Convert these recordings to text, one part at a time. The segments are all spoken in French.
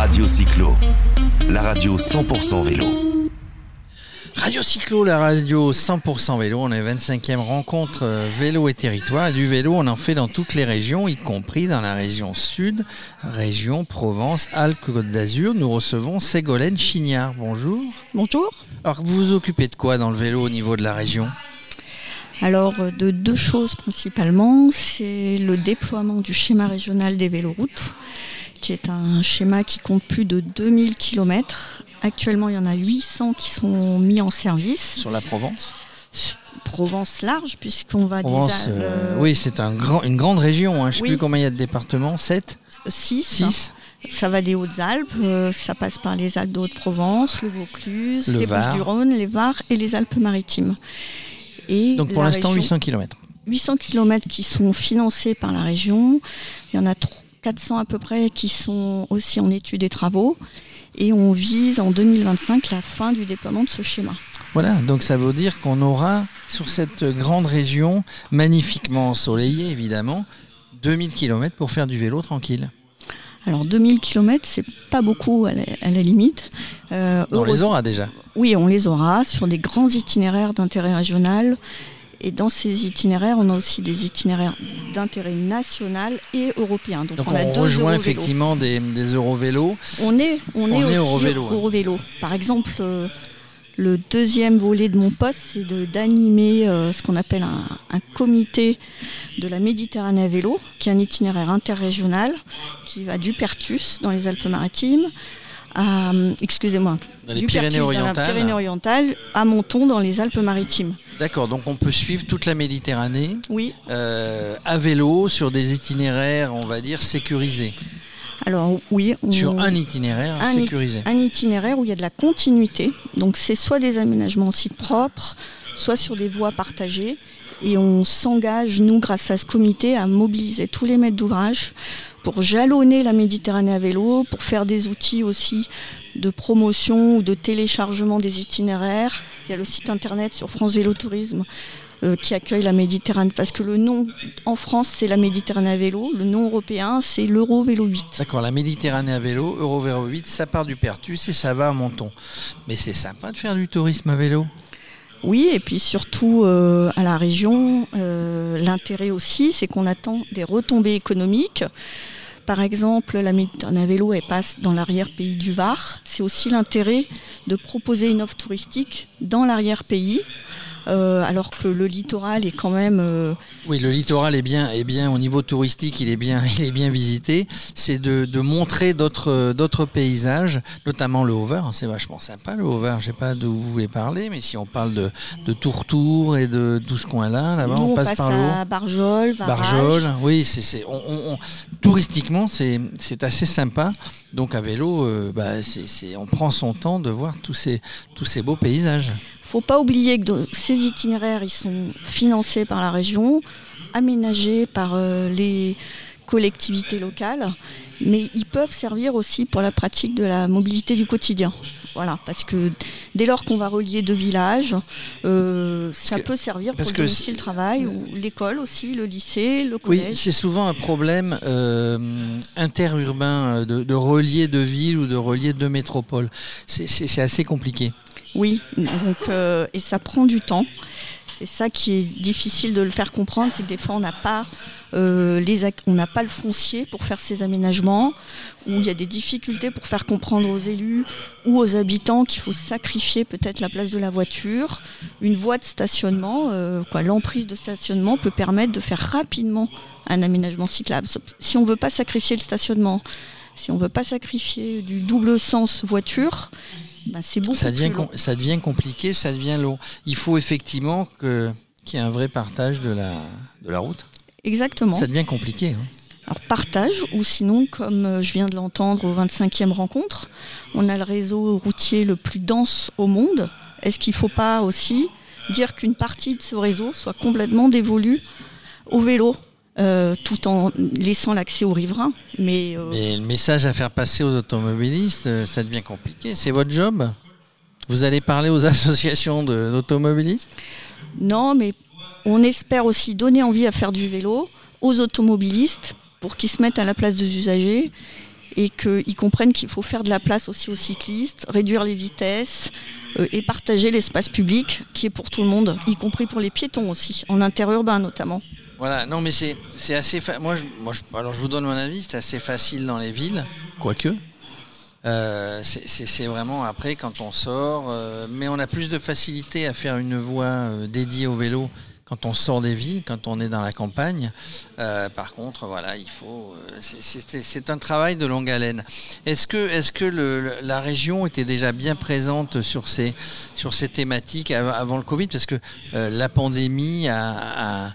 Radio Cyclo, la radio 100% vélo. Radio Cyclo, la radio 100% vélo, on est 25e rencontre euh, vélo et territoire. Et du vélo, on en fait dans toutes les régions, y compris dans la région sud, région Provence, Alpes-Côte d'Azur. Nous recevons Ségolène Chignard. Bonjour. Bonjour. Alors, vous vous occupez de quoi dans le vélo au niveau de la région? Alors, euh, de deux choses principalement. C'est le déploiement du schéma régional des véloroutes, qui est un schéma qui compte plus de 2000 km. Actuellement, il y en a 800 qui sont mis en service. Sur la Provence Provence large, puisqu'on va Provence, des Alpes, euh, oui, c'est un grand, une grande région. hein. Je ne sais Oui. plus combien il y a de départements. 7 6. 6 Ça va des Hautes-Alpes, euh, ça passe par les Alpes de Haute-Provence, le Vaucluse, Le les. Bouches-du-Rhône, les Var et les Alpes-Maritimes. Et Donc pour l'instant, région- 800 km. 800 km qui sont financés par la région. Il y en a 400 à peu près qui sont aussi en études et travaux. Et on vise en 2025 la fin du déploiement de ce schéma. Voilà, donc ça veut dire qu'on aura sur cette grande région, magnifiquement ensoleillée évidemment, 2000 km pour faire du vélo tranquille. Alors 2000 km, c'est pas beaucoup à la, à la limite. Euh, On les aura déjà. Oui, on les aura sur des grands itinéraires d'intérêt régional. Et dans ces itinéraires, on a aussi des itinéraires d'intérêt national et européen. Donc, Donc on, a on deux rejoint effectivement des, des Eurovélos. On est, on On est est aussi Eurovélo. Par exemple, euh, le deuxième volet de mon poste, c'est d'animer euh, ce qu'on appelle un, un comité de la Méditerranée à vélo, qui est un itinéraire interrégional qui va du Pertus dans les Alpes-Maritimes à, euh, excusez-moi, du Pertus dans la. Pyrénées-Orientales à Menton dans les Alpes-Maritimes. D'accord, donc on peut suivre toute la Méditerranée Oui. euh, à vélo sur des itinéraires, on va dire, sécurisés. Alors oui, on- Sur un itinéraire un sécurisé. un itinéraire où il y a de la continuité. Donc c'est soit des aménagements en site propre, soit sur des voies partagées. Et on s'engage, nous, grâce à ce comité, à mobiliser tous les maîtres d'ouvrage pour jalonner la Méditerranée à vélo, pour faire des outils aussi de promotion ou de téléchargement des itinéraires. Il y a le site internet sur France Vélo Tourisme euh, qui accueille la Méditerranée, parce que le nom en France c'est la Méditerranée à vélo, le nom européen c'est l'Euro Vélo 8. D'accord, la Méditerranée à vélo, Eurovélo 8, ça part du Pertus et ça va à Menton. Mais c'est sympa de faire du tourisme à vélo. Oui, et puis surtout euh, à la région, euh, l'intérêt aussi, c'est qu'on attend des retombées économiques. Par exemple, la Méditerranée à vélo, passe dans l'arrière-pays du Var. C'est aussi l'intérêt de proposer une offre touristique dans l'arrière-pays, euh, alors que le littoral est quand même euh, Oui, le littoral est bien, est bien au niveau touristique, il est bien, il est bien visité. C'est de, de montrer d'autres, d'autres paysages, notamment le Haut-Var. C'est vachement sympa le Haut-Var. Je sais pas d'où vous voulez parler, mais si on parle de, de Tourtour et de tout ce coin-là, là-bas, on on passe passe par à Barjol. Barjol, oui, c'est, c'est, on, on- on- touristiquement, c'est, assez sympa. Donc à vélo, euh, bah, on prend son temps de voir tous ces, tous ces beaux paysages. Faut pas oublier que ces itinéraires, ils sont financés par la région, aménagés par euh, les collectivités locales, mais ils peuvent servir aussi pour la pratique de la mobilité du quotidien. Voilà, parce que dès lors qu'on va relier deux villages, euh, ça que- peut servir pour que le travail ou l'école aussi, le lycée, le Oui, collège. c'est souvent un problème euh, interurbain euh, de, de relier deux villes ou de relier deux métropoles. C'est assez compliqué. Oui, donc, euh, et ça prend du temps. C'est ça qui est difficile de le faire comprendre, c'est que des fois on n'a pas, euh, les pas le foncier pour faire ces aménagements, où il y a des difficultés pour faire comprendre aux élus ou aux habitants qu'il faut sacrifier peut-être la place de la voiture. Une voie de stationnement, euh, l'emprise de stationnement peut permettre de faire rapidement un aménagement cyclable. Si on ne veut pas sacrifier le stationnement, si on ne veut pas sacrifier du double sens voiture, ben, c'est beaucoup Ça devient, plus long. com- ça devient compliqué, ça devient long. Il faut effectivement que, qu'il y ait un vrai partage de la, de la route. Exactement. Ça devient compliqué. hein. Alors partage, ou sinon, comme euh, je viens de l'entendre aux 25e rencontre, on a le réseau routier le plus dense au monde. Est-ce qu'il ne faut pas aussi dire qu'une partie de ce réseau soit complètement dévolue au vélo, euh, tout en laissant l'accès aux riverains Mais, euh, Mais le message à faire passer aux automobilistes, euh, ça devient compliqué. C'est votre job? Vous allez parler aux associations d'automobilistes? Non, mais on espère aussi donner envie à faire du vélo aux automobilistes pour qu'ils se mettent à la place des usagers et qu'ils comprennent qu'il faut faire de la place aussi aux cyclistes, réduire les vitesses euh, et partager l'espace public qui est pour tout le monde, y compris pour les piétons aussi, en interurbain notamment. Voilà, non mais c'est assez... Moi, je, moi alors je vous donne mon avis, c'est assez facile dans les villes, quoique. Euh, c'est vraiment après quand on sort, euh, mais on a plus de facilité à faire une voie euh, dédiée au vélo quand on sort des villes, quand on est dans la campagne. par contre, voilà, il faut. c'est un travail de longue haleine. Est-ce que, est que le, la région était déjà bien présente sur ces, sur ces thématiques avant, le Covid? Parce que la pandémie a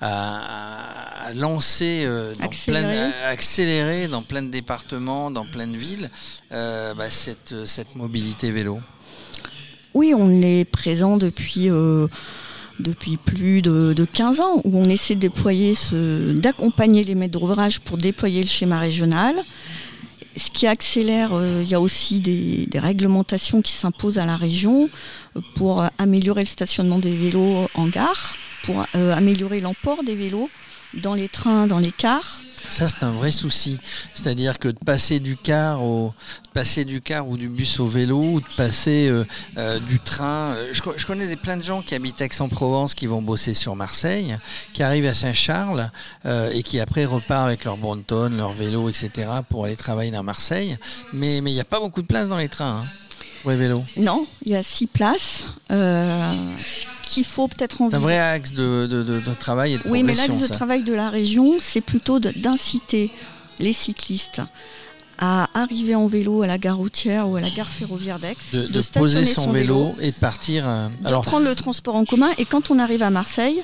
à, lancer, euh, dans accélérer. dans plein de départements, dans plein de villes, euh, bah, cette, cette mobilité vélo Oui, on est présent depuis euh, depuis plus de, 15 ans, où on essaie de déployer ce, d'accompagner les maîtres d'ouvrage pour déployer le schéma régional. Ce qui accélère, il y a aussi des, des, réglementations qui s'imposent à la région pour améliorer le stationnement des vélos en gare pour euh, améliorer l'emport des vélos dans les trains, dans les cars. Ça, c'est un vrai souci. C'est-à-dire que de passer du car au passer du car ou du bus au vélo, ou de passer euh, euh, du train. Je, connais des, plein de gens qui habitent Aix-en-Provence, qui vont bosser sur Marseille, qui arrivent à Saint-Charles et qui après repartent avec leur Brompton, leur vélo, etc. pour aller travailler dans Marseille. Mais il n'y a pas beaucoup de place dans les trains. Hein, pour les vélos. Non, il y a six places qu'il faut peut-être C'est un vrai axe de, travail et de Oui, mais l'axe de travail de la région, c'est plutôt d'inciter les cyclistes à arriver en vélo à la gare routière ou à la gare ferroviaire d'Aix, de, poser son, vélo, et de partir. Euh, de prendre le transport en commun et quand on arrive à Marseille,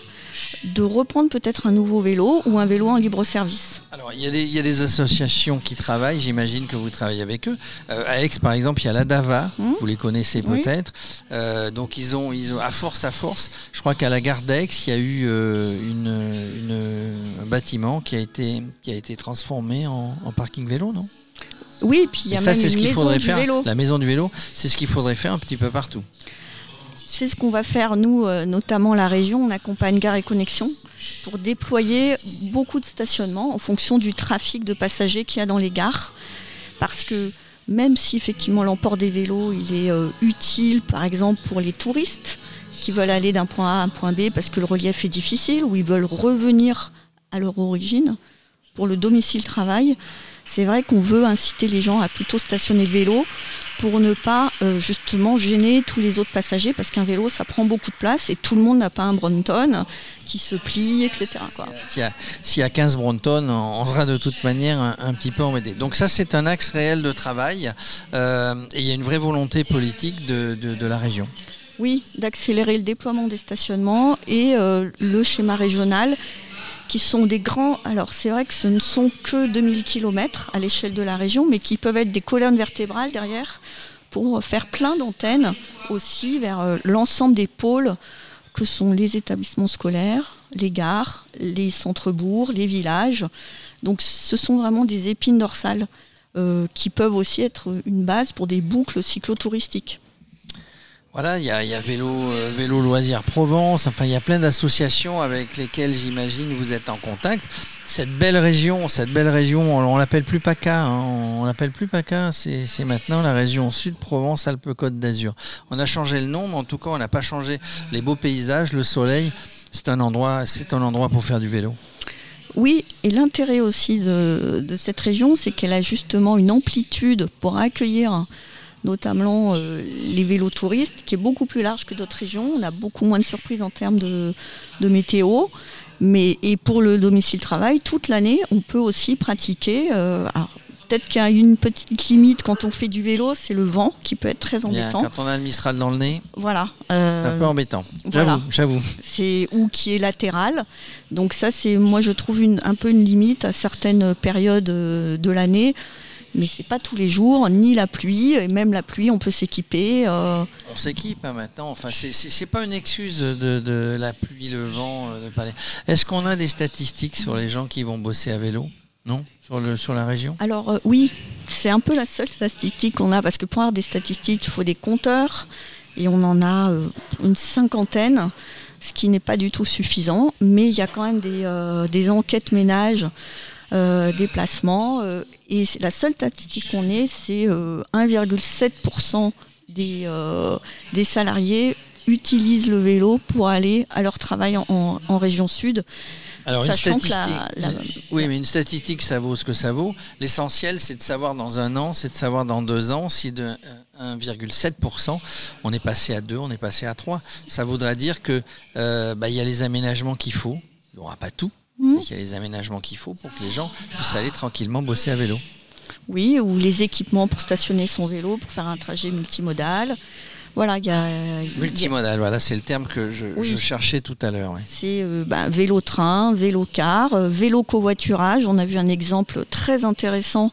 de reprendre peut-être un nouveau vélo ou un vélo en libre service. Alors il y, a des associations qui travaillent, j'imagine que vous travaillez avec eux. Euh, à Aix par exemple, il y a la DAVA, hmm vous les connaissez peut-être. Euh, donc ils ont, ils ont, à force à force, je crois qu'à la gare d'Aix, il y a eu euh, une, un bâtiment qui a été, qui a été transformé en, parking vélo, non? Oui, puis il y a même une maison du vélo. La maison du vélo, c'est ce qu'il faudrait faire un petit peu partout c'est ce qu'on va faire, nous, euh, notamment la région. On accompagne Gare et Connexion pour déployer beaucoup de stationnements en fonction du trafic de passagers qu'il y a dans les gares. Parce que même si effectivement l'emport des vélos il est euh, utile, par exemple, pour les touristes qui veulent aller d'un point A à un point B parce que le relief est difficile, ou ils veulent revenir à leur origine pour le domicile travail, c'est vrai qu'on veut inciter les gens à plutôt stationner le vélo pour ne pas euh, justement gêner tous les autres passagers parce qu'un vélo ça prend beaucoup de place et tout le monde n'a pas un Bronton qui se plie, etc. S'il y, a 15 Bronton, on sera de toute manière un, petit peu embêté. Donc ça c'est un axe réel de travail euh, et il y a une vraie volonté politique de, la région. Oui, d'accélérer le déploiement des stationnements et euh, le schéma régional qui sont des grands. Alors c'est vrai que ce ne sont que 2000 km à l'échelle de la région, mais qui peuvent être des colonnes vertébrales derrière pour faire plein d'antennes aussi vers euh, l'ensemble des pôles que sont les établissements scolaires, les gares, les centres-bourgs, les villages. Donc ce sont vraiment des épines dorsales euh, qui peuvent aussi être une base pour des boucles cyclotouristiques. Voilà, il y a, vélo, euh, vélo loisirs Provence. Enfin, il y a plein d'associations avec lesquelles j'imagine vous êtes en contact. Cette belle région, cette belle région, on, l'appelle plus PACA. Hein, on l'appelle plus PACA. C'est maintenant la région Sud Provence Alpes Côte d'Azur. On a changé le nom, mais en tout cas, on n'a pas changé les beaux paysages, le soleil. C'est un endroit, un endroit pour faire du vélo. Oui, et l'intérêt aussi de cette région, c'est qu'elle a justement une amplitude pour accueillir notamment euh, les vélos touristes, qui est beaucoup plus large que d'autres régions. On a beaucoup moins de surprises en termes de, météo. Mais, et pour le domicile travail, toute l'année, on peut aussi pratiquer. Euh, peut-être qu'il y a une petite limite quand on fait du vélo, c'est le vent qui peut être très embêtant. quand on a le Mistral dans le nez, voilà, euh, c'est un peu embêtant. J'avoue, C'est ou qui est latéral. Donc ça, c'est moi je trouve un peu une limite à certaines périodes de l'année mais c'est pas tous les jours, ni la pluie, et même la pluie, on peut s'équiper. Euh. On s'équipe hein, maintenant, enfin, c'est pas une excuse de, la pluie, le vent. Euh, Est-ce qu'on a des statistiques sur les gens qui vont bosser à vélo? Non? Sur, le, sur la région? Alors euh, oui, c'est un peu la seule statistique qu'on a, parce que pour avoir des statistiques, il faut des compteurs, et on en a une cinquantaine ce qui n'est pas du tout suffisant, mais il y a quand même des, des enquêtes ménages déplacements. et la seule statistique qu'on ait, c'est 1,7% des, des salariés utilisent le vélo pour aller à leur travail en, région sud. Alors une statistique, oui, mais une statistique, ça vaut ce que ça vaut. L'essentiel, c'est de savoir dans un an, c'est de savoir dans deux ans si de 1,7%, on est passé à 2, on est passé à 3. Ça voudra dire que euh, bah, il y a les aménagements qu'il faut. Il n'y aura pas tout, mmh. mais il y a les aménagements qu'il faut pour que les gens puissent aller tranquillement bosser à vélo. Oui, ou les équipements pour stationner son vélo, pour faire un trajet multimodal. Voilà, il y a. Multimodal, voilà, c'est le terme que je, cherchais tout à l'heure. C'est euh, bah, vélo-train, vélo-car, euh, vélo-covoiturage. On a vu un exemple très intéressant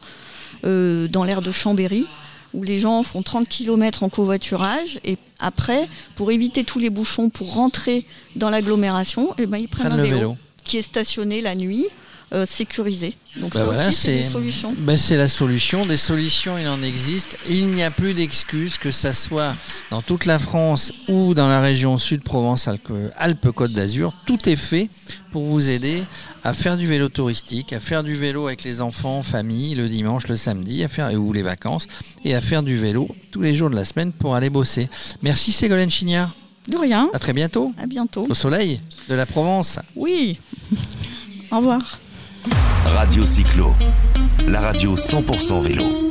euh, dans l'aire de Chambéry où les gens font 30 km en covoiturage et après, pour éviter tous les bouchons, pour rentrer dans l'agglomération, eh ben, ils prennent, un vélo, qui est stationné la nuit euh, sécurisé. Donc bah ça aussi, c'est des solutions. Bah, c'est la solution. Des solutions, il en existe. Il n'y a plus d'excuses, que ça soit dans toute la France ou dans la région sud Provence-Alpes-Côte d'Azur. Tout est fait pour vous aider à faire du vélo touristique, à faire du vélo avec les enfants, famille, le dimanche, le samedi, à faire ou les vacances, et à faire du vélo tous les jours de la semaine pour aller bosser. Merci Ségolène Chignard. De rien. À très bientôt. À bientôt. Au soleil de la Provence. Oui. Au revoir. Radio Cyclo, la radio 100% vélo.